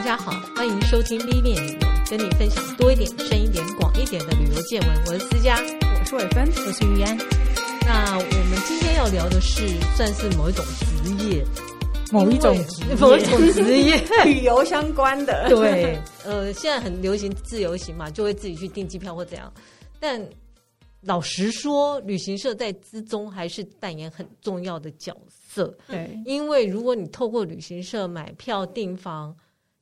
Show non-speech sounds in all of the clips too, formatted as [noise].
大家好，欢迎收听 B 面旅游，跟你分享多一点、深一点、广一点的旅游见闻。我是思佳，我是伟芬，我是于安。那我们今天要聊的是，算是某一种职业，某一种职业，某一种职业，旅游相关的。对，呃，现在很流行自由行嘛，就会自己去订机票或怎样。但老实说，旅行社在之中还是扮演很重要的角色。对，因为如果你透过旅行社买票订房，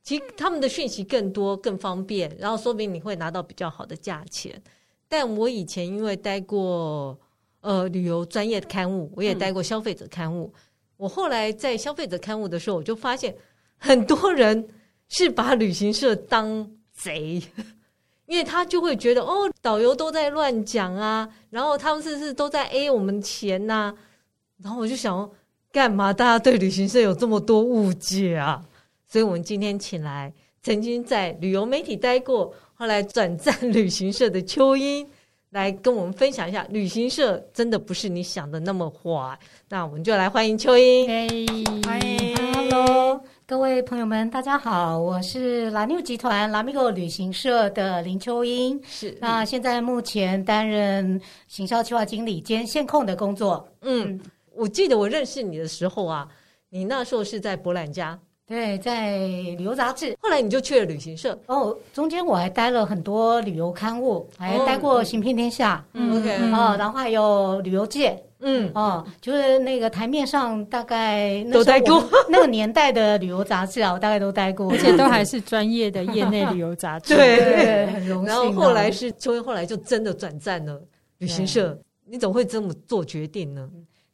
其实他们的讯息更多、更方便，然后说明你会拿到比较好的价钱。但我以前因为待过呃旅游专业的刊物，我也待过消费者刊物。我后来在消费者刊物的时候，我就发现很多人是把旅行社当贼，[laughs] 因为他就会觉得哦，导游都在乱讲啊，然后他们是不是都在 A 我们钱呐、然后我就想，干嘛大家对旅行社有这么多误解啊？所以我们今天请来曾经在旅游媒体待过，后来转战旅行社的秋英，来跟我们分享一下，旅行社真的不是你想的那么坏。那我们就来欢迎秋英。Hey, 欢迎，Hello，各位朋友们，大家好，我是 Lamigo 集团 Lamigo 旅行社的林秋英。是，那现在目前担任行销企划经理兼线控的工作。嗯，我记得我认识你的时候啊，你那时候是在博览家。对，在旅游杂志，后来你就去了旅行社。哦。中间我还待了很多旅游刊物，还待过《行骗天下》嗯，OK，哦，然后还有旅游界，嗯，哦，就是那个台面上大概都待过。[laughs] 那个年代的旅游杂志啊，我大概都待过，而且都还是专业的业内旅游杂志，对，对，很荣幸。然后后来是秋英，后来就真的转战了旅行社，你怎么会这么做决定呢？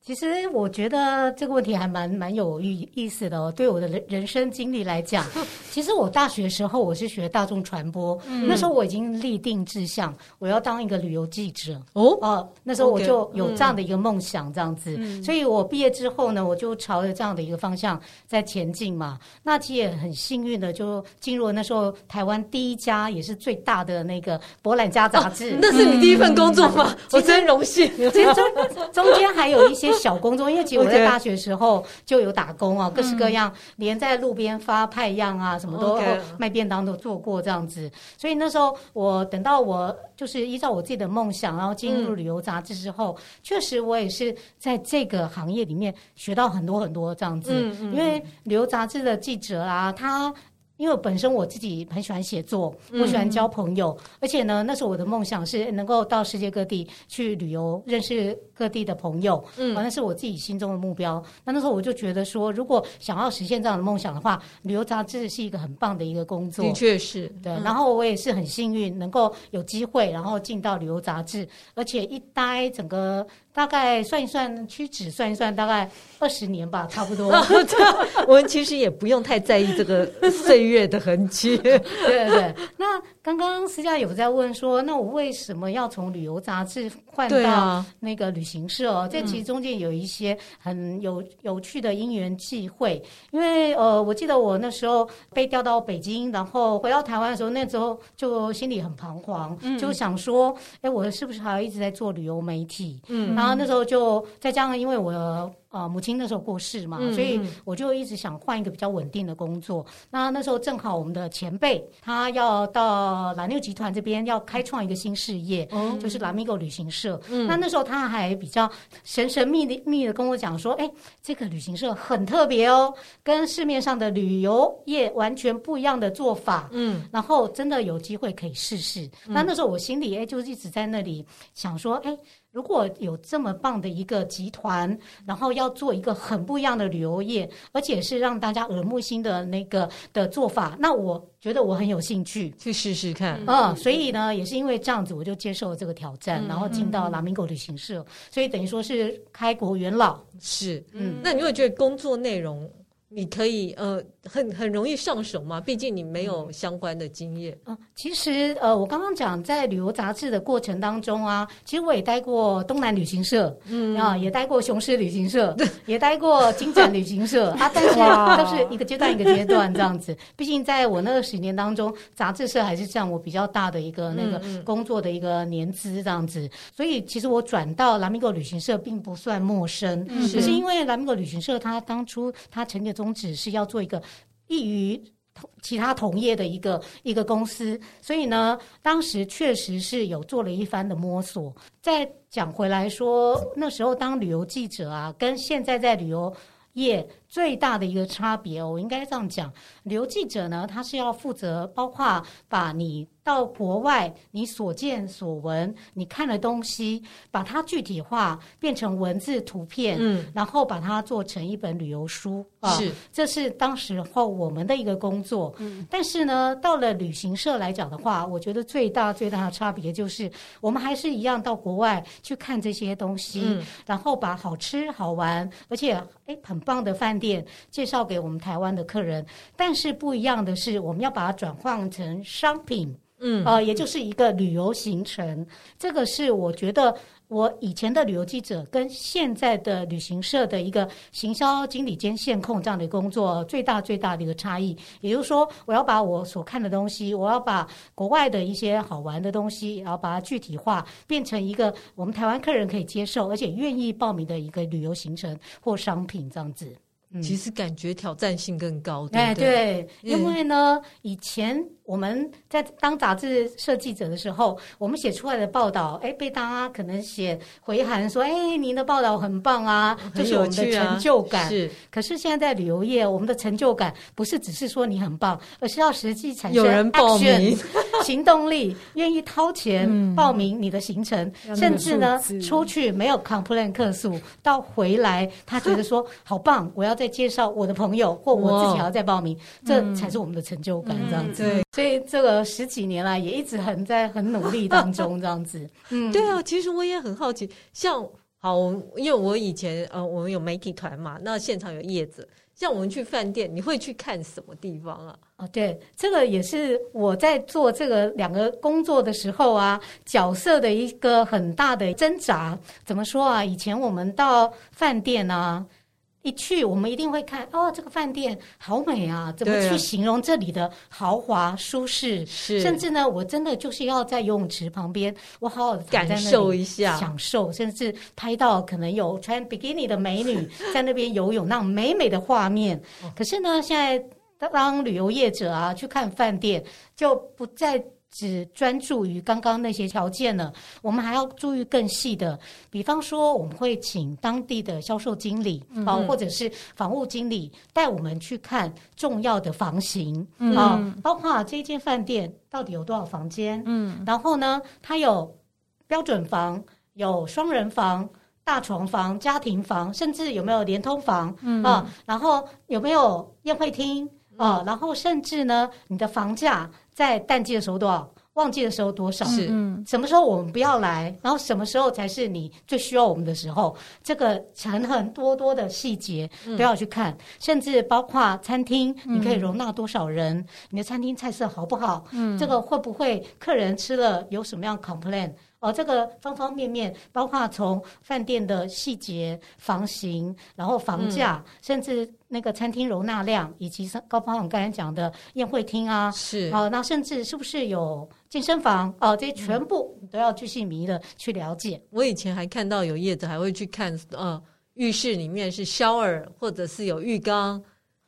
其实我觉得这个问题还蛮蛮有意意思的哦。对我的人人生经历来讲，[laughs] 其实我大学时候我是学大众传播，嗯、那时候我已经立定志向，我要当一个旅游记者哦。哦，那时候我就有这样的一个梦想，这样子。嗯、所以我毕业之后呢，我就朝着这样的一个方向在前进嘛。那其实也很幸运的，就进入了那时候台湾第一家也是最大的那个博览家杂志。[laughs] 哦、那是你第一份工作吗？[laughs] 嗯、我真荣幸。其实中中间还有一些。小工作，因为其实我 [laughs] 在大学时候就有打工啊，各式各样，连在路边发派样啊，什么都卖便当都做过这样子。所以那时候我等到我就是依照我自己的梦想，然后进入旅游杂志之后，确实我也是在这个行业里面学到很多很多这样子。因为旅游杂志的记者啊，他。因为本身我自己很喜欢写作，我喜欢交朋友，嗯、而且呢，那时候我的梦想是能够到世界各地去旅游，认识各地的朋友，嗯，那是我自己心中的目标。那那时候我就觉得说，如果想要实现这样的梦想的话，旅游杂志是一个很棒的一个工作，的确是对。然后我也是很幸运，能够有机会，然后进到旅游杂志，而且一待整个。大概算一算屈指算一算，大概二十年吧，差不多。[laughs] 我们其实也不用太在意这个岁月的痕迹。[laughs] 对对对。那刚刚私下有在问说，那我为什么要从旅游杂志换到那个旅行社？啊、这其实中间有一些很有有趣的因缘际会。因为呃，我记得我那时候被调到北京，然后回到台湾的时候，那时候就心里很彷徨，嗯、就想说，哎，我是不是还要一直在做旅游媒体？嗯。然后那时候就再加上，因为我。啊，母亲那时候过世嘛，嗯、所以我就一直想换一个比较稳定的工作。那那时候正好我们的前辈他要到 Lamigo 集团这边要开创一个新事业，嗯、就是 Lamigo 旅行社。嗯、那那时候他还比较神神秘秘的跟我讲说，哎，这个旅行社很特别哦，跟市面上的旅游业完全不一样的做法。嗯，然后真的有机会可以试试。嗯、那那时候我心里哎就一直在那里想说，哎。如果有这么棒的一个集团，然后要做一个很不一样的旅游业，而且是让大家耳目新的那个的做法，那我觉得我很有兴趣去试试看。嗯，所以呢，也是因为这样子，我就接受了这个挑战，嗯、然后进到 Lamigo 旅行社，所以等于说是开国元老。是，嗯，那你会觉得工作内容？你可以呃很很容易上手嘛？毕竟你没有相关的经验。嗯，其实呃，我刚刚讲在旅游杂志的过程当中啊，其实我也待过东南旅行社，嗯啊，也待过雄狮旅行社，[laughs] 也待过金展旅行社 [laughs] 啊，但是都是一个阶段一个阶段这样子。毕竟在我那个十年当中，杂志社还是占我比较大的一个那个工作的一个年资这样子。所以其实我转到 Lamigo 旅行社并不算陌生，只是因为 Lamigo 旅行社它当初它成立的宗旨是要做一个易于同其他同业的一个一个公司，所以呢，当时确实是有做了一番的摸索。再讲回来说，那时候当旅游记者啊，跟现在在旅游业最大的一个差别，我应该这样讲，旅游记者呢，他是要负责，包括把你。到国外，你所见所闻，你看的东西，把它具体化，变成文字、图片，嗯，然后把它做成一本旅游书啊。是，这是当时候我们的一个工作。嗯，但是呢，到了旅行社来讲的话，我觉得最大最大的差别就是，我们还是一样到国外去看这些东西，嗯，然后把好吃好玩，而且诶很棒的饭店介绍给我们台湾的客人。但是不一样的是，我们要把它转换成商品。嗯，呃，也就是一个旅游行程，这个是我觉得我以前的旅游记者跟现在的旅行社的一个行销经理兼线控这样的工作最大最大的一个差异。也就是说，我要把我所看的东西，我要把国外的一些好玩的东西，然后把它具体化，变成一个我们台湾客人可以接受而且愿意报名的一个旅游行程或商品这样子。嗯，其实感觉挑战性更高，对不对？哎，对，因为呢，以前。我们在当杂志设计者的时候，我们写出来的报道，哎，被大家可能写回函说，哎，您的报道很棒啊，这是我们的成就感。是。可是现在在旅游业，我们的成就感不是只是说你很棒，而是要实际产生有人报名 [laughs] 行动力，愿意掏钱报名你的行程，甚至呢，出去没有 complain 客诉，到回来他觉得说 [laughs] 好棒，我要再介绍我的朋友，或我自己还要再报名，这才是我们的成就感，这样子。对。所以这个十几年来也一直很在很努力当中这样子，[laughs] 嗯，对啊，其实我也很好奇，像好，因为我以前呃，我们有媒体团嘛，那现场有叶子，像我们去饭店，你会去看什么地方啊？哦，对，这个也是我在做这个两个工作的时候啊，角色的一个很大的挣扎。怎么说啊？以前我们到饭店啊。一去，我们一定会看哦，这个饭店好美啊！怎么去形容这里的豪华舒适？是，甚至呢，我真的就是要在游泳池旁边，我好好的感受一下，享受，甚至拍到可能有穿比基尼的美女 [laughs] 在那边游泳，那种美美的画面。可是呢，现在当旅游业者啊，去看饭店就不再。只专注于刚刚那些条件呢，我们还要注意更细的。比方说，我们会请当地的销售经理啊，或者是房务经理带我们去看重要的房型啊，包括这间饭店到底有多少房间，嗯，然后呢，它有标准房、有双人房、大床房、家庭房，甚至有没有连通房啊？然后有没有宴会厅啊？然后甚至呢，你的房价。在淡季的时候多少？旺季的时候多少？是，什么时候我们不要来？然后什么时候才是你最需要我们的时候？这个很很多多的细节都要去看，甚至包括餐厅，你可以容纳多少人？你的餐厅菜色好不好？嗯，这个会不会客人吃了有什么样 complain？哦，这个方方面面，包括从饭店的细节、房型，然后房价，嗯、甚至那个餐厅容纳量，以及高方我刚才讲的宴会厅啊，是，啊、哦，那甚至是不是有健身房？哦，这些全部都要巨细靡遗的去了解。我以前还看到有业者还会去看，呃，浴室里面是 shower 或者是有浴缸。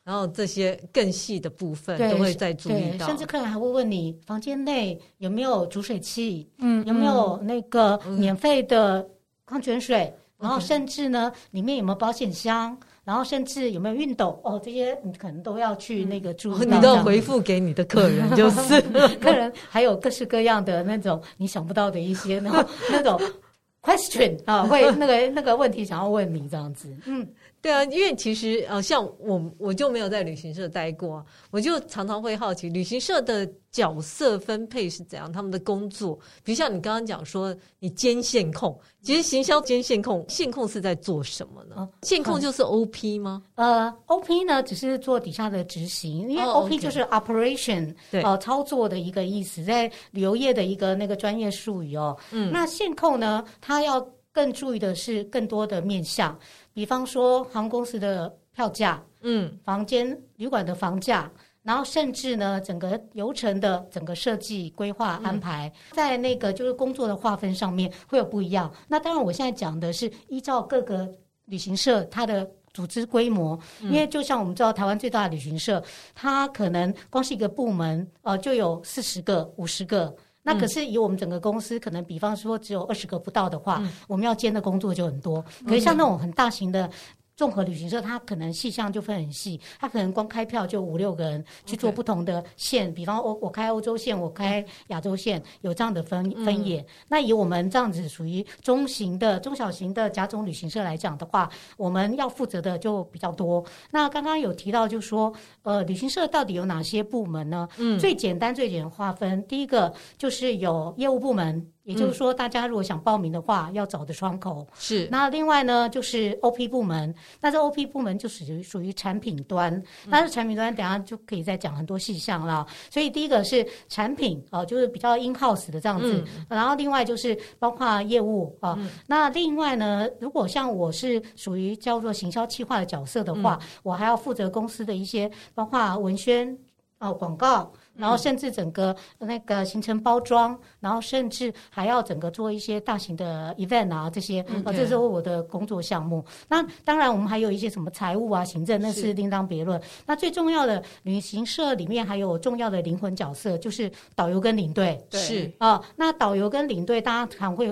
然后这些更细的部分都会再注意到，甚至客人还会问你房间内有没有煮水器，嗯，有没有那个免费的矿泉水，嗯、然后甚至呢里面有没有保险箱，然后甚至有没有熨斗哦，这些你可能都要去那个注意到。你都要回复给你的客人，就是 [laughs] 客人还有各式各样的那种你想不到的一些那种那 [laughs] 种 question 啊，会那个那个问题想要问你这样子，嗯。对啊，因为其实呃，像我我就没有在旅行社待过，我就常常会好奇旅行社的角色分配是怎样，他们的工作，比如像你刚刚讲说你兼线控，其实行销兼线控，线控是在做什么呢？哦、线控就是 OP 吗？呃，OP 呢只是做底下的执行，因为 OP 就是 operation，呃，操作的一个意思，在旅游业的一个那个专业术语哦。嗯，那线控呢，它要更注意的是更多的面向。比方说，航空公司的票价，嗯，房间旅馆的房价，然后甚至呢，整个流程的整个设计规划安排，嗯、在那个就是工作的划分上面会有不一样。那当然，我现在讲的是依照各个旅行社它的组织规模，因为就像我们知道，台湾最大的旅行社，它可能光是一个部门，呃，就有四十个、五十个。那可是以我们整个公司，可能比方说只有二十个不到的话，我们要兼的工作就很多。可是像那种很大型的。综合旅行社，它可能细项就分很细，它可能光开票就五六个人去做不同的线.比方欧我开欧洲线，我开亚洲线，有这样的分分野。嗯、那以我们这样子属于中型的、中小型的甲种旅行社来讲的话，我们要负责的就比较多。那刚刚有提到，就说，呃，旅行社到底有哪些部门呢？嗯，最简单、最简单划分，第一个就是有业务部门。也就是说，大家如果想报名的话，要找的窗口是。那另外呢，就是 OP 部门。那这 OP 部门就属于属于产品端。但是产品端，等下就可以再讲很多细项了。所以第一个是产品啊，就是比较 in house 的这样子。然后另外就是包括业务啊。那另外呢，如果像我是属于叫做行销企划的角色的话，我还要负责公司的一些包括文宣啊、广告。然后甚至整个那个行程包装，然后甚至还要整个做一些大型的 event 啊，这些啊，这是我的工作项目。那当然，我们还有一些什么财务啊、行政，那是另当别论。那最重要的旅行社里面还有重要的灵魂角色，就是导游跟领队。是啊，那导游跟领队大家常会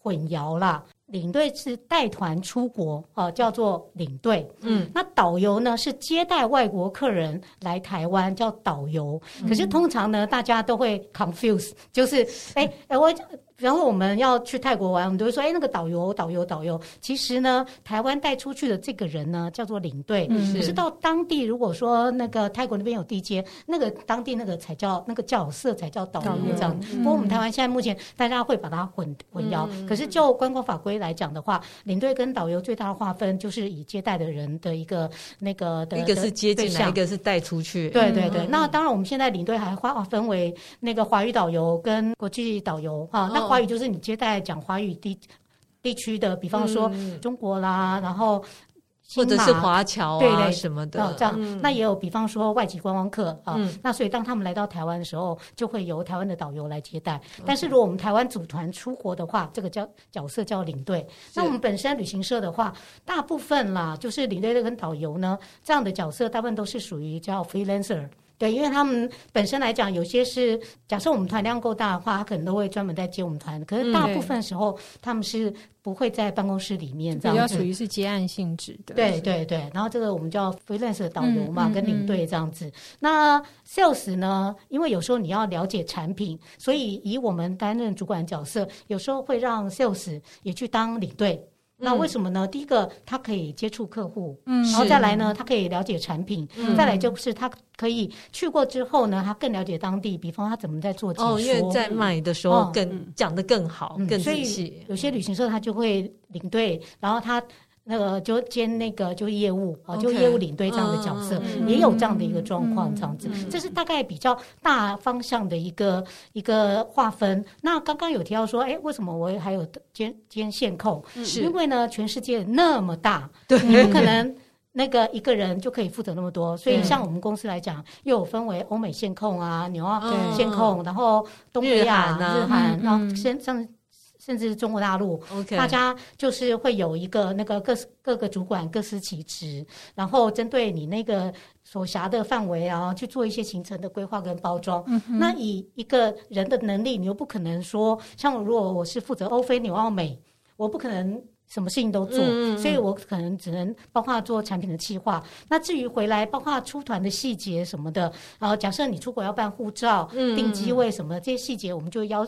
混淆啦。领队是带团出国，啊，叫做领队。嗯，那导游呢是接待外国客人来台湾，叫导游。可是通常呢，大家都会 confuse，就是哎哎、我。然后我们要去泰国玩，我们都会说：“哎，那个导游，导游，导游。”其实呢，台湾带出去的这个人呢，叫做领队。嗯，可是到当地，如果说那个泰国那边有地接，那个当地那个才叫那个角色才叫导游这样。不过我们台湾现在目前大家会把它混混淆。可是就观光法规来讲的话，领队跟导游最大的划分就是以接待的人的一个那个的。一个是接进来，一个是带出去。对对对。那当然，我们现在领队还划分为那个华语导游跟国际导游啊。那华语就是你接待讲华语地地区的，比方说中国啦，嗯、然后或者是华侨啊什么的，哦、这样、嗯、那也有比方说外籍观光客啊，嗯、那所以当他们来到台湾的时候，就会由台湾的导游来接待。嗯、但是如果我们台湾组团出国的话，这个叫角色叫领队。那我们本身旅行社的话，大部分啦就是领队跟导游呢这样的角色，大部分都是属于叫 freelancer。对，因为他们本身来讲，有些是假设我们团量够大的话，他可能都会专门在接我们团。可是大部分时候，他们是不会在办公室里面这样子，比较属于是接案性质的。对对对，然后这个我们叫 freelance 的导游嘛，嗯、跟领队这样子。那 sales 呢？因为有时候你要了解产品，所以以我们担任主管角色，有时候会让 sales 也去当领队。那为什么呢？第一个，他可以接触客户，嗯，然后再来呢，他可以了解产品，嗯，再来就是他可以去过之后呢，他更了解当地，比方他怎么在做解说，哦，因为在卖的时候更讲得更好，更仔细。有些旅行社他就会领队，然后他。那个就兼那个就业务啊，就业务领队这样的角色，也有这样的一个状况，这样子，这是大概比较大方向的一个一个划分。那刚刚有提到说，哎，为什么我还有兼兼线控？是因为呢，全世界那么大，对，你不可能那个一个人就可以负责那么多。所以像我们公司来讲，又有分为欧美线控啊，纽澳线控，然后东北亚、日韩，然后先上。甚至是中国大陆，Okay. 大家就是会有一个那个各各个主管各司其职，然后针对你那个所辖的范围啊，去做一些行程的规划跟包装。嗯、那以一个人的能力，你又不可能说，像我如果我是负责欧非纽澳美，我不可能什么事情都做，嗯、所以我可能只能包括做产品的计划。那至于回来包括出团的细节什么的，然后假设你出国要办护照、嗯、订机位什么这些细节，我们就要。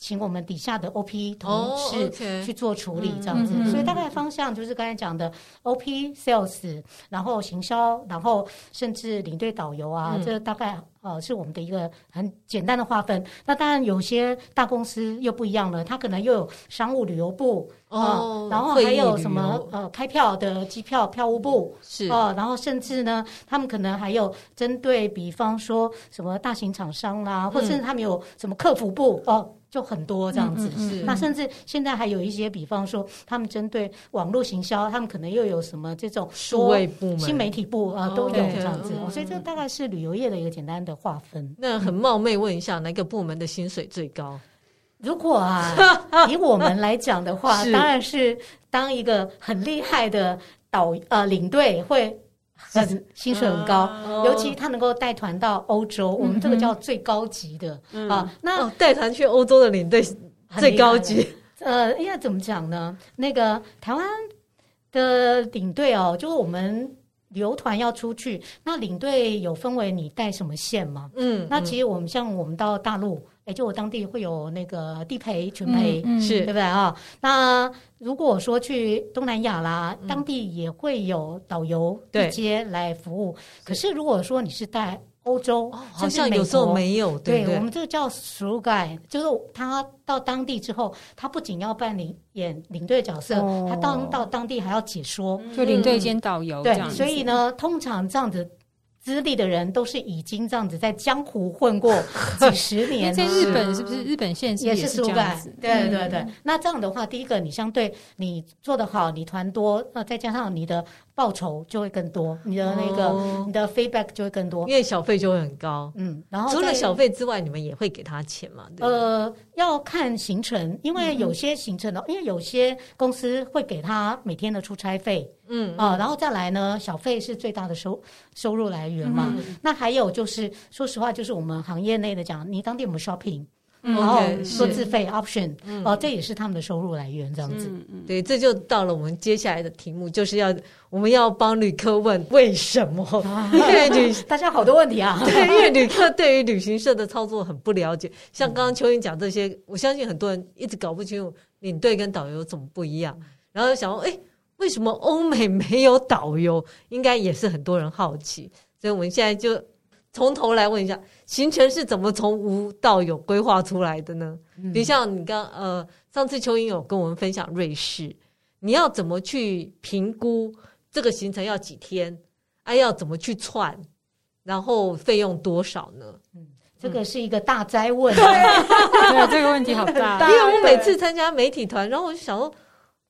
请我们底下的 OP 同事去做处理，这样子，所以大概方向就是刚才讲的 OP Sales，然后行销，然后甚至领队导游啊，这大概呃是我们的一个很简单的划分。那当然有些大公司又不一样了，它可能又有商务旅游部哦，然后还有什么呃开票的机票票务部是。哦，然后甚至呢，他们可能还有针对比方说什么大型厂商啦，或者甚至他们有什么客服部哦。就很多这样子，嗯嗯、那甚至现在还有一些，比方说他们针对网络行销，他们可能又有什么这种数位部门、新媒体部啊，都有这样子。所以这大概是旅游业的一个简单的划分。那很冒昧问一下，哪个部门的薪水最高？如果啊，[laughs] 以我们来讲的话，是当然是当一个很厉害的导呃领队会 [laughs] 很薪水很高，啊、尤其他能够带团到欧洲，嗯、我们这个叫最高级的、嗯、啊。那带团、哦、去欧洲的领队最高级。呃，应该怎么讲呢？那个台湾的领队哦，就是我们旅游团要出去，那领队有分为你带什么线吗？嗯，那其实我们像我们到大陆。就我当地会有那个地陪、全陪，嗯嗯、是对不对啊？那如果说去东南亚啦，嗯、当地也会有导游对接来服务。可是如果说你是带欧洲，哦、好像有时候没有。对，对我们这个叫 through guide，就是他到当地之后，他不仅要扮演演领队角色，哦、他到到当地还要解说，就领队兼导游。对，所以呢，通常这样子。资历的人都是已经这样子在江湖混过 [laughs] 几十年。在日本是不是日本现在也是这样子？对对对。那这样的话，第一个你相对你做得好，你团多，那再加上你的。报酬就会更多，你的那个、哦、你的 feedback 就会更多，因为小费就会很高。嗯，然后除了小费之外，你们也会给他钱吗？对对呃，要看行程，因为有些行程呢，嗯、因为有些公司会给他每天的出差费，嗯啊、呃，然后再来呢，小费是最大的收收入来源嘛。嗯、那还有就是，说实话，就是我们行业内的讲，你当地有 shopping？然后说自费 option，哦，这也是他们的收入来源，这样子。对，这就到了我们接下来的题目，就是要我们要帮旅客问为什么？因为旅 [laughs] 大家好多问题啊。对，因为旅客对于旅行社的操作很不了解，像刚刚秋云讲这些，我相信很多人一直搞不清楚领队跟导游怎么不一样。然后想说，哎，为什么欧美没有导游？应该也是很多人好奇。所以我们现在就。从头来问一下，行程是怎么从无到有规划出来的呢？嗯、比如像你刚呃，上次蚯蚓有跟我们分享瑞士，你要怎么去评估这个行程要几天？哎、啊，要怎么去串？然后费用多少呢？嗯，这个是一个大哉问，对，[laughs] 对，这个问题好大。[laughs] 因为我每次参加媒体团，然后我就想说。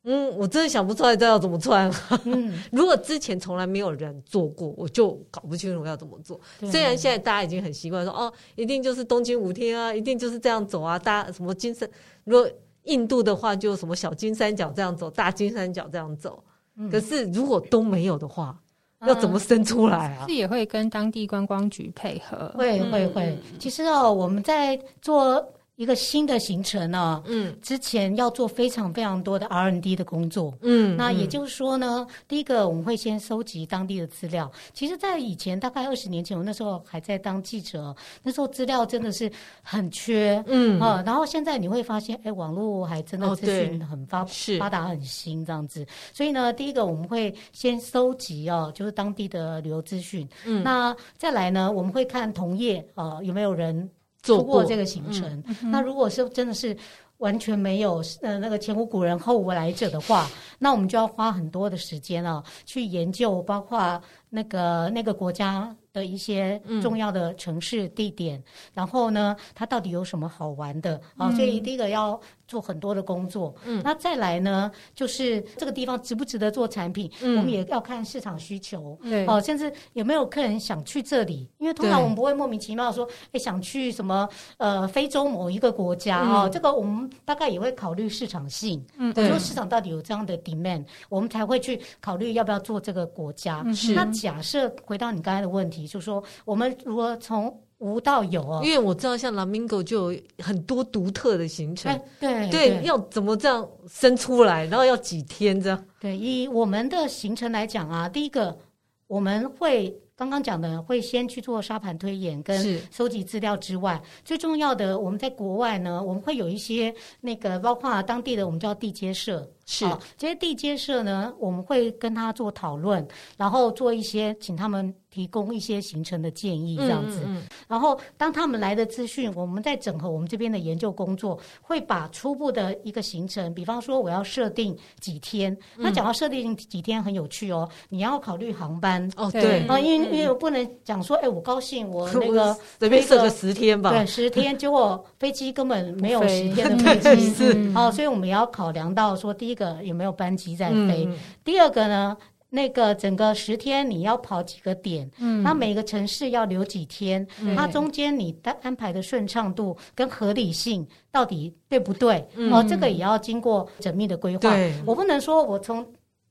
嗯，我真的想不出来这要怎么穿。嗯，[laughs] 如果之前从来没有人做过，我就搞不清楚要怎么做。对虽然现在大家已经很习惯说，哦，一定就是东京五天啊，一定就是这样走啊。大家什么金山，如果印度的话，就什么小金三角这样走，大金三角这样走。嗯，可是如果都没有的话，要怎么生出来啊？是也会跟当地观光局配合。会会会。其实哦，我们在做。一个新的行程呢，嗯，之前要做非常非常多的 R N D 的工作，嗯，那也就是说呢，嗯、第一个我们会先收集当地的资料。其实，在以前大概二十年前，我那时候还在当记者，那时候资料真的是很缺，嗯。啊，然后现在你会发现，哎，网络还真的资讯很发、哦、发达很新这样子。所以呢，第一个我们会先收集哦，就是当地的旅游资讯，嗯，那再来呢，我们会看同业啊、呃、有没有人。做过这个行程，嗯、那如果是真的是完全没有呃那个前无古人后无来者的话，那我们就要花很多的时间啊，去研究，包括那个那个国家的一些重要的城市地点，嗯、然后呢，它到底有什么好玩的？啊？所以第一个要。做很多的工作，嗯，那再来呢，就是这个地方值不值得做产品，嗯，我们也要看市场需求，对，哦，甚至有没有客人想去这里，因为通常我们不会莫名其妙说，哎，想去什么呃非洲某一个国家哦，这个我们大概也会考虑市场性，嗯，对，说市场到底有这样的 demand，我们才会去考虑要不要做这个国家。是，那假设回到你刚才的问题，就是说我们如果从无到有哦，因为我知道像 Lamingo 就有很多独特的行程，哎、对对，对。要怎么这样生出来，然后要几天这样？对，以我们的行程来讲啊，第一个我们会刚刚讲的，会先去做沙盘推演跟收集资料之外，最重要的，我们在国外呢，我们会有一些那个包括当地的我们叫地接社。是，这些地接社呢，我们会跟他做讨论，然后做一些，请他们提供一些行程的建议，这样子。嗯嗯嗯、然后当他们来的资讯，我们再整合我们这边的研究工作，会把初步的一个行程，比方说我要设定几天。嗯、那讲到设定几天很有趣哦，你要考虑航班哦，对啊，因为因为我不能讲说，哎，我高兴我 [laughs] 那个随便设个十天吧，对，十天，结果飞机根本没有十天的飞机，[laughs] 是哦，所以我们也要考量到说第一个。有没有班机在飞？嗯、第二个呢，那个整个十天你要跑几个点？嗯，那每个城市要留几天？嗯、它中间你的安排的顺畅度跟合理性到底对不对？嗯、哦，这个也要经过缜密的规划。对我不能说我从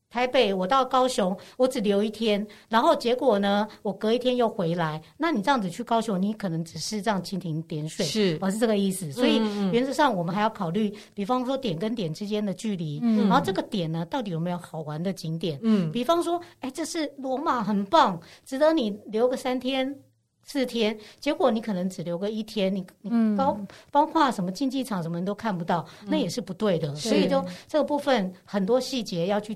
台北，我到高雄，我只留一天，然后结果呢，我隔一天又回来。那你这样子去高雄，你可能只是这样蜻蜓点水，是，我是这个意思。所以原则上，我们还要考虑，比方说点跟点之间的距离，嗯，然后这个点呢，到底有没有好玩的景点？嗯，比方说，哎，这是罗马，很棒，值得你留个三天四天。结果你可能只留个一天，你你包包括什么竞技场什么你都看不到，那也是不对的。所以就这个部分很多细节要去。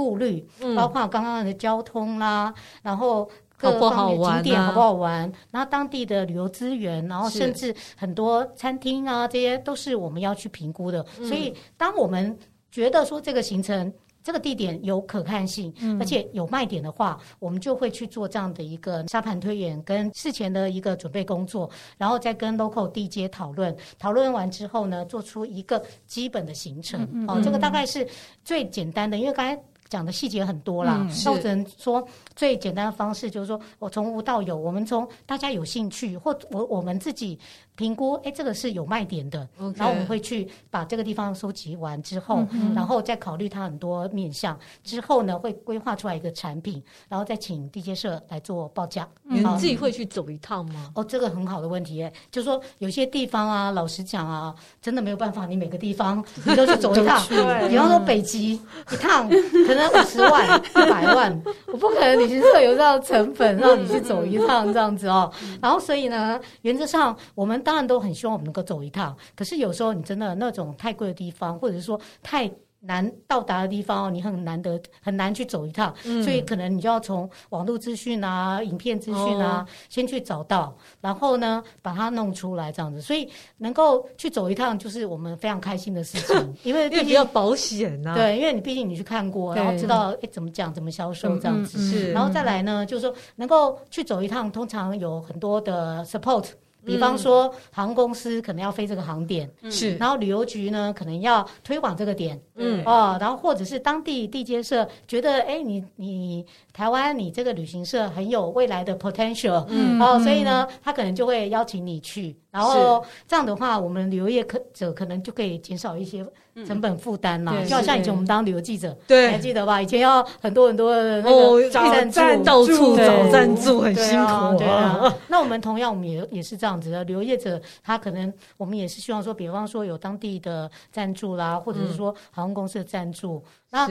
顾虑，包括刚刚的交通啦，然后各方面景点好不好玩，然后当地的旅游资源，然后甚至很多餐厅啊，这些都是我们要去评估的。所以，当我们觉得说这个行程、这个地点有可看性，而且有卖点的话，我们就会去做这样的一个沙盘推演跟事前的一个准备工作，然后再跟 local 地接讨论。讨论完之后呢，做出一个基本的行程。哦，这个大概是最简单的，因为刚才。讲的细节很多啦，那我只能说最简单的方式就是说，我从无到有，我们从大家有兴趣，或我我们自己评估，哎，这个是有卖点的.然后我们会去把这个地方收集完之后，嗯、然后再考虑它很多面向，之后呢会规划出来一个产品，然后再请地接社来做报价。你自己会去走一趟吗？哦，这个很好的问题，就是说有些地方啊，老实讲啊，真的没有办法，你每个地方 [laughs] 你都去走一趟，对，比方说北极一趟可能。五十万、[laughs] 一百万，我不可能旅行社有这样的成本让你去走一趟这样子哦。然后，所以呢，原则上我们当然都很希望我们能够走一趟。可是有时候你真的那种太贵的地方，或者是说太。难到达的地方，你很难得很难去走一趟，嗯、所以可能你就要从网络资讯啊、影片资讯啊，哦、先去找到，然后呢把它弄出来这样子。所以能够去走一趟，就是我们非常开心的事情，[laughs] 因为毕竟比较保险啊。对，因为你毕竟你去看过，然后知道哎怎么讲、怎么销售这样子。嗯嗯、是，然后再来呢，就是说能够去走一趟，通常有很多的 support。比方说，航空公司可能要飞这个航点，是，然后旅游局呢可能要推广这个点，嗯，哦，然后或者是当地地接社觉得，哎，你你台湾你这个旅行社很有未来的 potential，嗯，哦，所以呢，他可能就会邀请你去。然后这样的话，我们旅游业可者可能就可以减少一些成本负担啦。就好像以前我们当旅游记者，对，还记得吧？以前要很多很多的那个找赞助，到处找赞助，很辛苦。对啊，那我们同样，我们也也是这样子的。旅游业者他可能，我们也是希望说，比方说有当地的赞助啦，或者是说航空公司的赞助，那。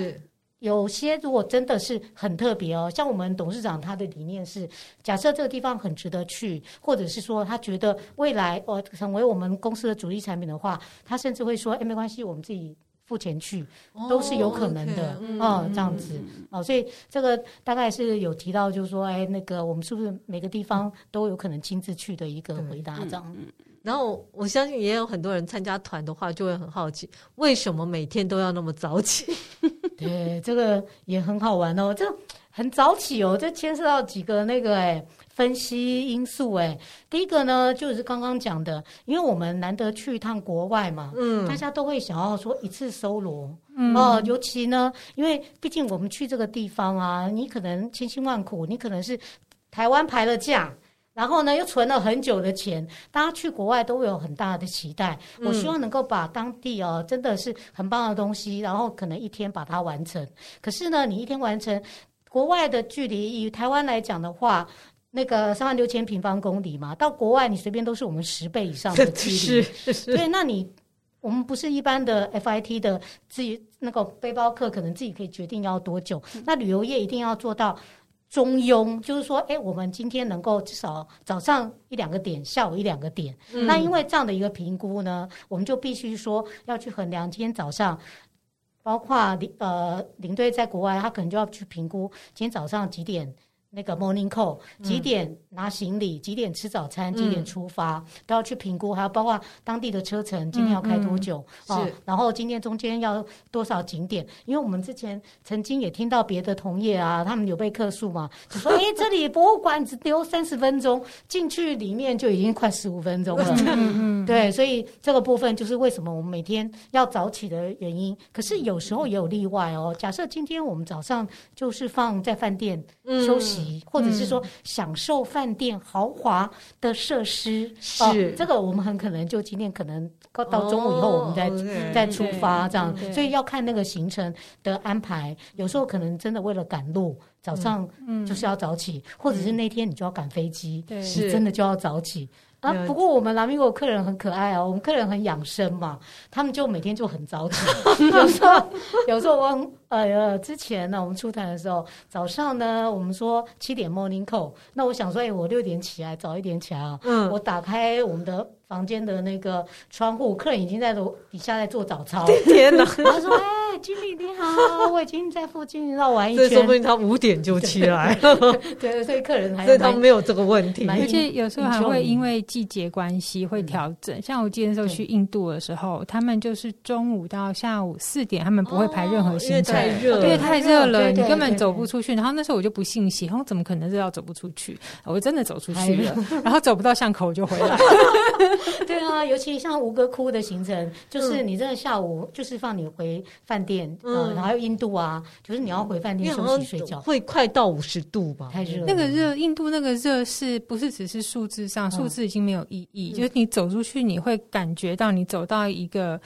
有些如果真的是很特别哦，像我们董事长他的理念是，假设这个地方很值得去，或者是说他觉得未来哦成为我们公司的主力产品的话，他甚至会说，哎，没关系，我们自己付钱去，都是有可能的。哦，这样子。哦，所以这个大概是有提到，就是说，哎，那个我们是不是每个地方都有可能亲自去的一个回答？这样。然后我相信也有很多人参加团的话，就会很好奇，为什么每天都要那么早起？[laughs] 对，这个也很好玩哦，这很早起哦，这牵涉到几个那个哎分析因素哎。第一个呢，就是刚刚讲的，因为我们难得去一趟国外嘛，嗯，大家都会想要说一次搜罗，嗯哦，尤其呢，因为毕竟我们去这个地方啊，你可能千辛万苦，你可能是台湾排了假。然后呢，又存了很久的钱，大家去国外都会有很大的期待。嗯、我希望能够把当地哦，真的是很棒的东西，然后可能一天把它完成。可是呢，你一天完成，国外的距离以台湾来讲的话，那个三万六千平方公里嘛，到国外你随便都是我们十倍以上的距离。[laughs] 是是。对，那你我们不是一般的 FIT 的自己那个背包客，可能自己可以决定要多久。嗯、那旅游业一定要做到。中庸就是说，哎，我们今天能够至少早上一两个点，下午一两个点。嗯、那因为这样的一个评估呢，我们就必须说要去衡量今天早上，包括领呃领队在国外，他可能就要去评估今天早上几点。那个 morning call 几点拿行李，几点吃早餐，几点出发，都要去评估，还有包括当地的车程，今天要开多久啊？然后今天中间要多少景点？因为我们之前曾经也听到别的同业啊，他们有被客诉嘛，就说 [laughs] 哎，这里博物馆只留三十分钟，进去里面就已经快十五分钟了。嗯嗯，[laughs] 对，所以这个部分就是为什么我们每天要早起的原因。可是有时候也有例外哦。假设今天我们早上就是放在饭店休息。期，或者是说享受饭店豪华的设施。是这个，我们很可能就今天可能到中午以后，我们再再出发这样。所以要看那个行程的安排，有时候可能真的为了赶路。早上就是要早起，或者是那天你就要赶飞机，你真的就要早起啊。不过我们拉米果客人很可爱啊，我们客人很养生嘛，他们就每天就很早起。[laughs] 有时候，有时候我哎呀之前呢，我们出团的时候，早上呢，我们说七点 morning call，那我想说，哎，我六点起来，早一点起来啊。嗯，我打开我们的房间的那个窗户，客人已经在楼底下在做早操。天哪！他说，哎。经理你好，[laughs] 我已经在附近绕完一圈。所以说不定他五点就起来了。[laughs] 对，所以客人还所以他没有这个问题。而且有时候还会因为季节关系会调整。嗯、像我记得那时候去印度的时候，他们就是中午到下午四点，他们不会排任何行程，哦、因为太热，对，太热了，你根本走不出去。然后那时候我就不信邪，然后怎么可能热到走不出去？我真的走出去了，[laughs] 然后走不到巷口就回来。对啊，尤其像吴哥窟的行程，就是你真的下午就是放你回饭店，嗯，然后还有印度啊，就是你要回饭店休息睡觉，会快到五十度吧？太热。那个热，印度那个热是不是只是数字上？数字已经没有意义，就是你走出去，你会感觉到你走到一个。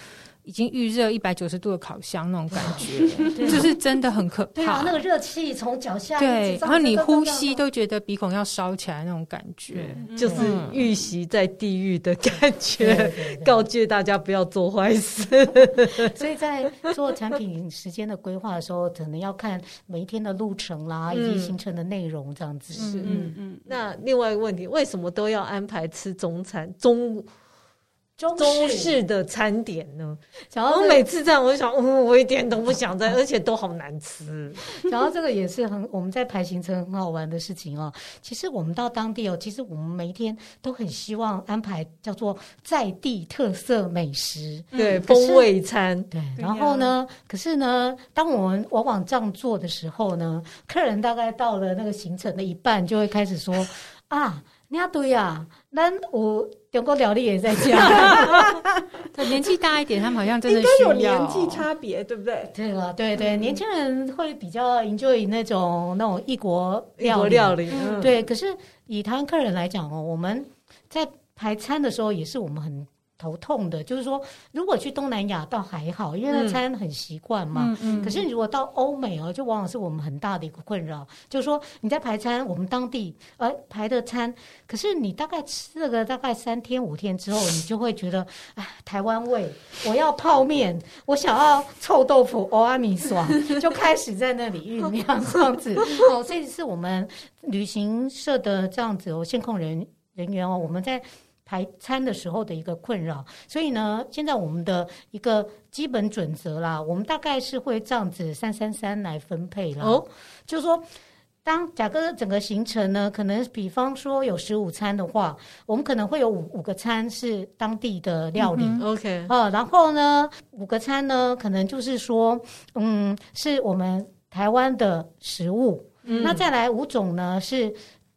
已经预热一百九十度的烤箱那种感觉，[laughs] 就是真的很可怕。对啊，那个热气从脚下，对，然后你呼吸都觉得鼻孔要烧起来那种感觉，就是预习在地狱的感觉。告诫大家不要做坏事。[laughs] 所以在做产品时间的规划的时候，可能要看每一天的路程啦，以及行程的内容这样子。是，嗯嗯。那另外一个问题，为什么都要安排吃中餐？中午？中式的餐点呢？然后每次这样，我就想，嗯，我一点都不想在，[laughs] 而且都好难吃。然后这个也是很我们在排行程很好玩的事情哦。其实我们到当地哦，其实我们每一天都很希望安排叫做在地特色美食，对，风味餐。对，然后呢，可是呢，当我们往往这样做的时候呢，客人大概到了那个行程的一半，就会开始说啊。你要对呀，那我中国料理也在家。[laughs] 年纪大一点，他们好像真的需要有年纪差别，对不对？对了，对对，年轻人会比较 enjoy 那种那种异国异国料理。对，可是以台湾客人来讲哦，我们在排餐的时候也是我们很。头痛的，就是说，如果去东南亚倒还好，因为那餐很习惯嘛。嗯嗯嗯、可是如果到欧美哦，就往往是我们很大的一个困扰，就是说你在排餐，我们当地呃排的餐，可是你大概吃了个大概三天五天之后，你就会觉得，哎，台湾味，我要泡面，我想要臭豆腐，欧阿米爽，[laughs] 就开始在那里酝酿这样子。哦，这是我们旅行社的这样子哦，线控人人员哦，我们在。排餐的时候的一个困扰，所以呢，现在我们的一个基本准则啦，我们大概是会这样子三三三来分配啦。哦，就是说，当贾哥整个行程呢，可能比方说有十五餐的话，我们可能会有五五个餐是当地的料理。OK，啊，然后呢，五个餐呢，可能就是说，嗯，是我们台湾的食物。嗯，那再来五种呢，是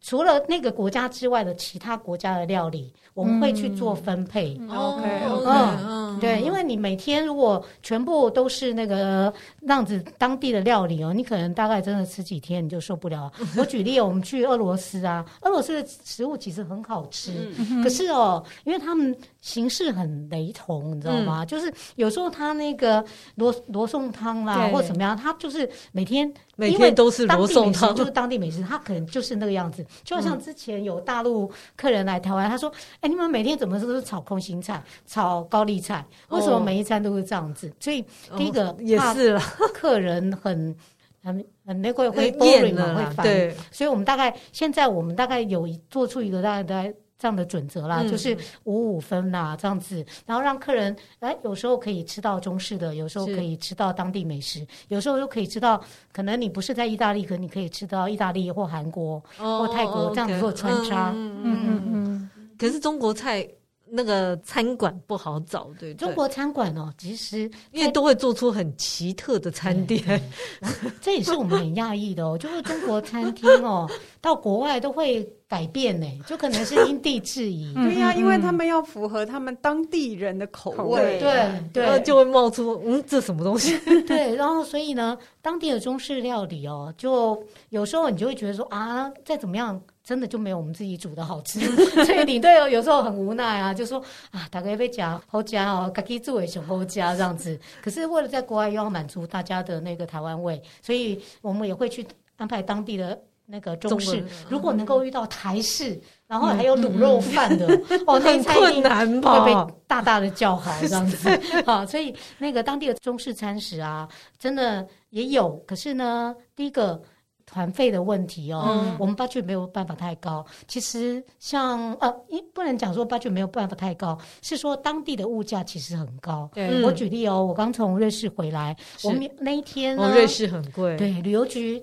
除了那个国家之外的其他国家的料理。我们会去做分配，OK，嗯，对，因为你每天如果全部都是那个那样子当地的料理哦，你可能大概真的吃几天你就受不了。[laughs] 我举例，我们去俄罗斯啊，俄罗斯的食物其实很好吃，可是哦，因为他们形式很雷同，你知道吗？就是有时候他那个罗罗宋汤啦，或怎么样，他就是每天每天都是罗宋汤，就是当地美食，他可能就是那个样子。就像之前有大陆客人来台湾，他说。哎你们每天怎么都是炒空心菜、炒高丽菜？为什么每一餐都是这样子？所以第一个 [laughs] 也是了，客人很很很那个会 boring 嘛，会烦。对，所以我们大概现在我们大概有做出一个大概这样的准则啦，就是五五分啦这样子，然后让客人哎有时候可以吃到中式的，有时候可以吃到当地美食，有时候又可以吃到可能你不是在意大利，可能你可以吃到意大利或韩国或泰国这样子做穿插。嗯嗯嗯。可是中国菜那个餐馆不好找，对，对，中国餐馆哦，其实因为都会做出很奇特的餐点，[laughs] 这也是我们很讶异的哦。就是中国餐厅哦，到国外都会改变呢，就可能是因地制宜。[laughs] 对呀，因为他们要符合他们当地人的口味，对对，就会冒出嗯，这什么东西？[laughs] 对，然后所以呢，当地的中式料理哦，就有时候你就会觉得说啊，再怎么样。真的就没有我们自己煮的好吃，[laughs] 所以领队有时候很无奈啊，就说啊，大概被夹好夹哦，自己做也想好夹这样子。可是为了在国外又要满足大家的那个台湾味，所以我们也会去安排当地的那个中式。如果能够遇到台式，然后还有卤肉饭的，嗯、[laughs] 哦，那餐困难吧？会被大大的叫好这样子啊。所 [laughs] 以那个当地的中式餐食啊，真的也有。可是呢，第一个。团费的问题哦，嗯、我们 budget 没有办法太高。其实像呃，不能讲说 budget 没有办法太高，是说当地的物价其实很高。对，我举例哦，我刚从瑞士回来，我们那一天呢，哦，瑞士很贵。对，旅游局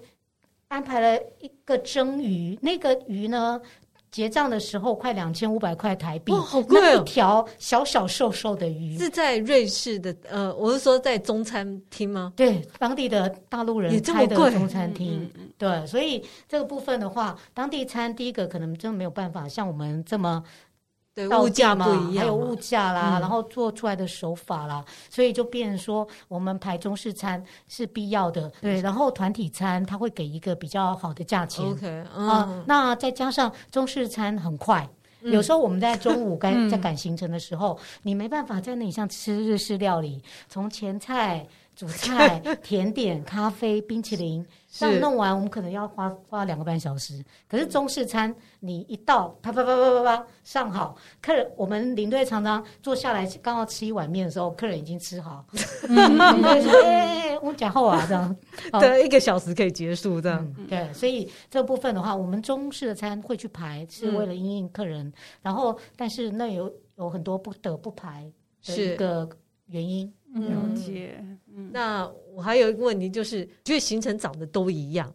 安排了一个蒸鱼，那个鱼呢，结账的时候快两千五百块台币，哇，好贵哦！一条小小瘦瘦的鱼是在瑞士的，呃，我是说在中餐厅吗？对，当地的大陆人开的中餐厅，对，所以这个部分的话，当地餐第一个可能真的没有办法像我们这么。对，物价不一样，还有物价啦，嗯、然后做出来的手法啦，所以就变成说，我们排中式餐是必要的。对，然后团体餐他会给一个比较好的价钱。OK，啊、嗯呃，那再加上中式餐很快，嗯、有时候我们在中午赶在赶行程的时候，嗯、你没办法在那里像吃日式料理，从前菜。主菜、甜点、咖啡、冰淇淋，这样弄完，我们可能要花花两个半小时。可是中式餐，你一到，啪啪啪啪啪啪上好，客人我们领队常常坐下来刚要吃一碗面的时候，客人已经吃好。[laughs] 领队说：“哎，我讲后啊，这样，对，一个小时可以结束这样。”对，所以这部分的话，我们中式的餐会去排，是为了应应客人。然后，但是那有有很多不得不排的一个原因。了解。那我还有一个问题，就是觉得行程长得都一样，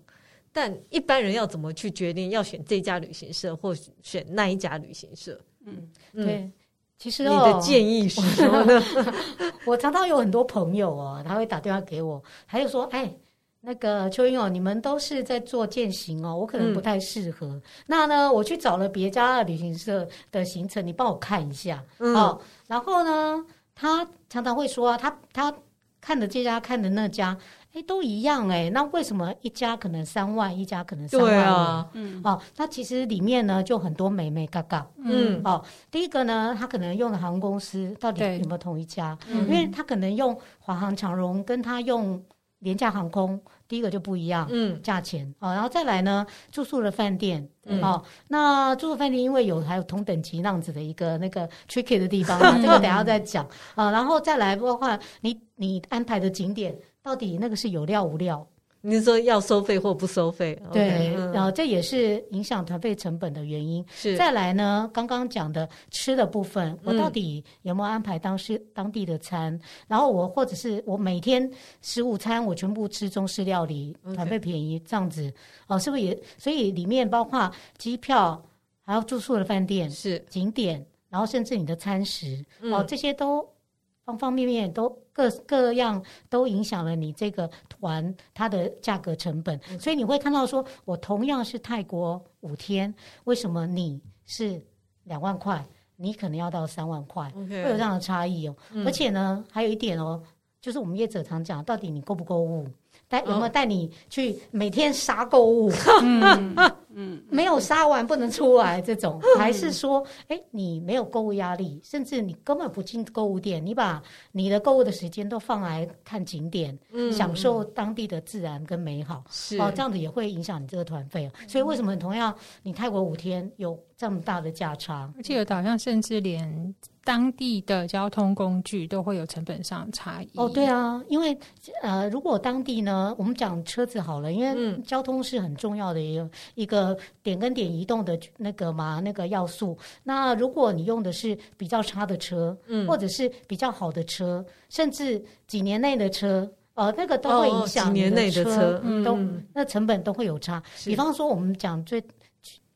但一般人要怎么去决定要选这家旅行社或选那一家旅行社？嗯，对，其实你的建议是什么呢？[laughs] 我常常有很多朋友哦，他会打电话给我，他就说：“哎，那个秋英哦，你们都是在做践行哦，我可能不太适合。嗯、那呢，我去找了别家的旅行社的行程，你帮我看一下。嗯、哦，然后呢，他常常会说啊，他他。看的这家，看的那家，哎，都一样哎。那为什么一家可能三万，一家可能三万？对啊，嗯，哦，那其实里面呢就很多美眉嘎嘎。嗯，哦，第一个呢，他可能用的航空公司到底有没有同一家？嗯，因为他可能用华航、长荣，跟他用廉价航空。第一个就不一样，嗯，价钱。啊，然后再来呢，住宿的饭店，嗯，哦，那住宿饭店因为有还有同等级那样子的一个那个 tricky 的地方，这个等下再讲。啊，然后再来的话，你你安排的景点到底那个是有料无料？你是说要收费或不收费？对，然后这也是影响团费成本的原因。是，再来呢，刚刚讲的吃的部分，我到底有没有安排当时当地的餐？然后我或者是我每天十五餐我全部吃中式料理，团费便宜这样子哦，是不是也？所以里面包括机票，还有住宿的饭店，是景点，然后甚至你的餐食哦，这些都。方方面面都各各样都影响了你这个团它的价格成本，嗯、所以你会看到说，我同样是泰国五天，为什么你是两万块，你可能要到三万块.会有这样的差异哦。嗯、而且呢，还有一点哦，就是我们业者常讲，到底你购不购物？带有没有带你去每天杀购物？[laughs] 嗯嗯，没有杀完不能出来这种，还是说，哎，你没有购物压力，甚至你根本不进购物店，你把你的购物的时间都放来看景点，嗯，享受当地的自然跟美好，是哦，这样子也会影响你这个团费。所以为什么同样你泰国五天有这么大的价差？而且有好像甚至连。当地的交通工具都会有成本上差异。哦，对啊，因为呃，如果当地呢，我们讲车子好了，因为交通是很重要的一个一个点跟点移动的那个嘛，那个要素。那如果你用的是比较差的车，嗯，或者是比较好的车，甚至几年内的车，呃，那个都会影响几年内的车，都那成本都会有差。比方说，我们讲最。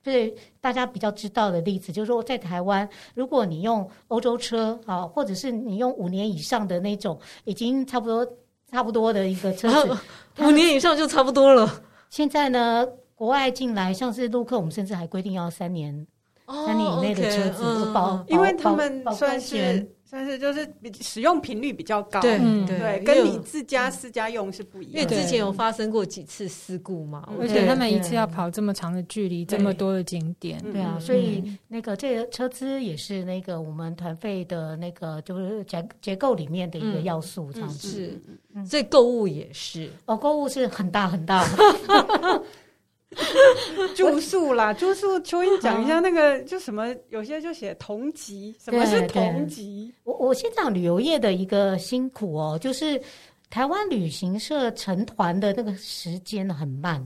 最大家比较知道的例子，就是说在台湾，如果你用欧洲车啊，或者是你用五年以上的那种，已经差不多差不多的一个车子，五年以上就差不多了。现在呢，国外进来，像是陆客，我们甚至还规定要三年、哦、三年以内的车子都保、嗯，因为他们算是。算是就是比使用频率比较高，对、嗯、对，跟你自家私家用是不一样。因为之前有发生过几次事故嘛，而且他们一次要跑这么长的距离，这么多的景点，对啊，所以那个这个车资也是那个我们团费的那个就是结结构里面的一个要素，这样子。是，所以购物也是。哦，购物是很大很大。[laughs] 住宿啦，住宿，秋英讲一下那个，就什么，有些就写同级，什么是同级？我我先讲旅游业的一个辛苦哦，就是台湾旅行社成团的那个时间很慢，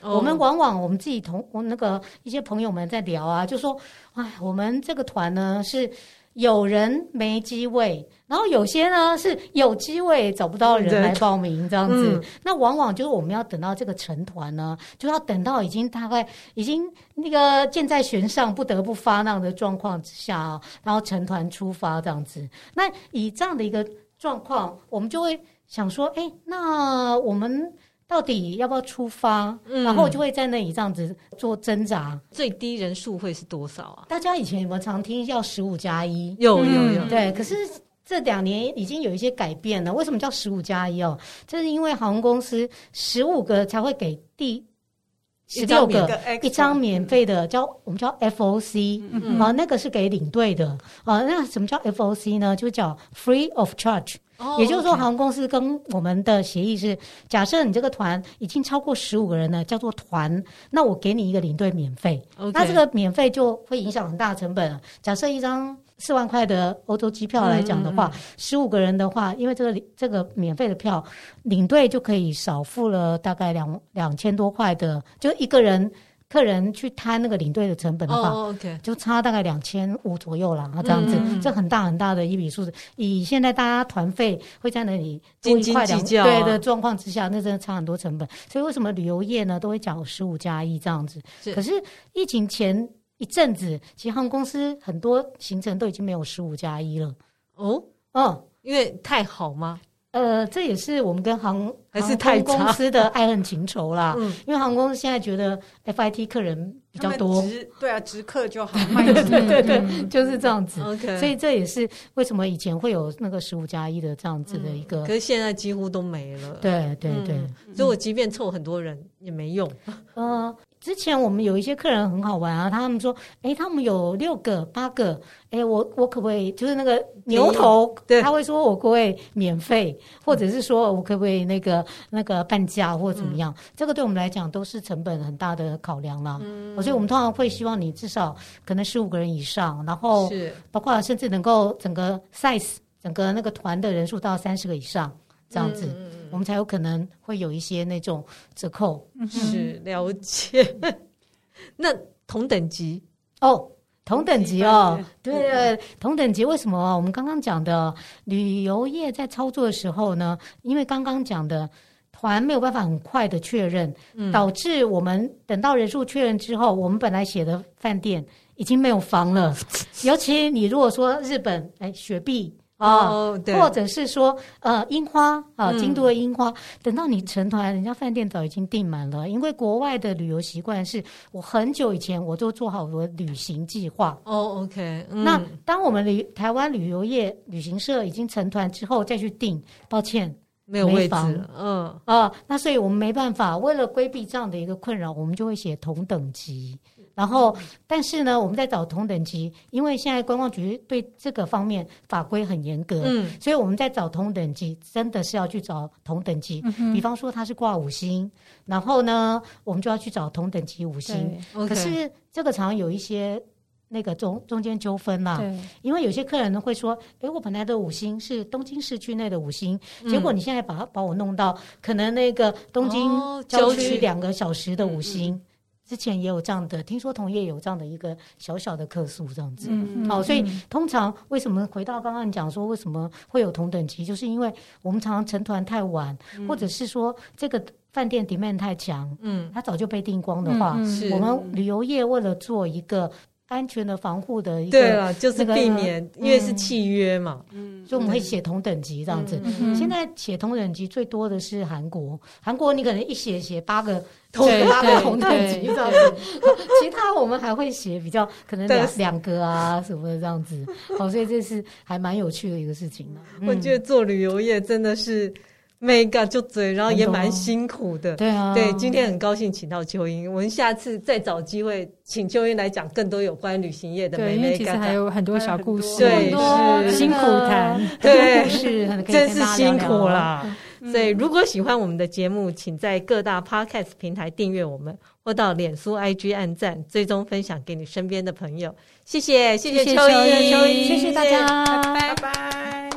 哦、我们往往我们自己同我那个一些朋友们在聊啊，就说，哎，我们这个团呢是。有人没机位，然后有些呢是有机位找不到人来报名这样子，嗯、那往往就是我们要等到这个成团呢，就要等到已经大概已经那个箭在弦上，不得不发那样的状况之下，然后成团出发这样子。那以这样的一个状况，我们就会想说，哎，那我们。到底要不要出发？嗯、然后就会在那里这样子做挣扎。最低人数会是多少啊？大家以前有没有常听叫十五加一？有有有。对，可是这两年已经有一些改变了。为什么叫十五加一哦？这是因为航空公司十五个才会给第十六个一张免费的，叫我们叫 FOC 啊、嗯哦，那个是给领队的啊、哦。那什么叫 FOC 呢？就叫 Free of Charge。也就是说，航空公司跟我们的协议是：假设你这个团已经超过十五个人了，叫做团，那我给你一个领队免费。那这个免费就会影响很大的成本。假设一张四万块的欧洲机票来讲的话，十五个人的话，因为这个这个免费的票，领队就可以少付了大概两两千多块的，就一个人。客人去摊那个领队的成本的话，oh. 就差大概两千五左右了，这样子，嗯、这很大很大的一笔数字。以现在大家团费会在那里斤斤计较对的状况之下，那真的差很多成本。所以为什么旅游业呢都会讲十五加一这样子？是可是疫情前一阵子，其实航空公司很多行程都已经没有十五加一了。哦哦，因为太好吗？呃，这也是我们跟航还是太公司的爱恨情仇啦。嗯，因为航空公司现在觉得 FIT 客人比较多，对啊，直客就好，[laughs] 对对对，就是这样子。OK，所以这也是为什么以前会有那个十五加一的这样子的一个，可是现在几乎都没了。对对对，所以我即便凑很多人也没用。嗯。之前我们有一些客人很好玩啊，他们说，哎，他们有六个、八个，哎，我我可不可以就是那个牛头？对，他会说我可不可以免费，或者是说我可不可以那个那个半价或者怎么样？嗯、这个对我们来讲都是成本很大的考量啦。嗯，所以我们通常会希望你至少可能十五个人以上，然后是包括甚至能够整个 size 整个那个团的人数到三十个以上这样子。嗯我们才有可能会有一些那种折扣，是了解。[laughs] 那同等级哦，同等级哦，对同等级为什么？我们刚刚讲的旅游业在操作的时候呢，因为刚刚讲的团没有办法很快的确认，嗯、导致我们等到人数确认之后，我们本来写的饭店已经没有房了。[laughs] 尤其你如果说日本，哎，雪碧。哦，对，或者是说，呃，樱花啊，京都的樱花，嗯、等到你成团，人家饭店早已经订满了。因为国外的旅游习惯是，我很久以前我就做好我的旅行计划。哦，OK，嗯、那当我们旅台湾旅游业旅行社已经成团之后再去订，抱歉，没有位置，嗯啊，那所以我们没办法，为了规避这样的一个困扰，我们就会写同等级。然后，但是呢，我们在找同等级，因为现在观光局对这个方面法规很严格，嗯，所以我们在找同等级，真的是要去找同等级。嗯、比方说它是挂五星，然后呢，我们就要去找同等级五星。可是这个常常有一些那个中中间纠纷啦，对。因为有些客人呢会说，诶，我本来的五星是东京市区内的五星，嗯、结果你现在把把我弄到可能那个东京郊区两个小时的五星。哦之前也有这样的，听说同业有这样的一个小小的客诉，这样子。嗯，好，所以通常为什么回到刚刚你讲说为什么会有同等级，就是因为我们常常成团太晚，嗯、或者是说这个饭店 demand 太强，嗯，它早就被订光的话，嗯、我们旅游业为了做一个安全的防护的一个，对了，就是避免，那个、因为是契约嘛，嗯，所以我们会写同等级这样子。嗯嗯、现在写同等级最多的是韩国，韩国你可能一写写八个同 [laughs] 八个同等级这样子，[laughs] 其他我们还会写比较可能两两个啊什么的这样子。好，所以这是还蛮有趣的一个事情呢。我觉得做旅游业真的是。每个就嘴，然后也蛮辛苦的。对啊，对，今天很高兴请到秋英，我们下次再找机会请秋英来讲更多有关旅行业的美美。对，因为其实还有很多小故事，对，是辛苦谈，对，是真是辛苦了。所以，如果喜欢我们的节目，请在各大 Podcast 平台订阅我们，或到脸书 IG 按赞，追踪分享给你身边的朋友。谢谢，谢谢秋英，谢谢大家，拜拜。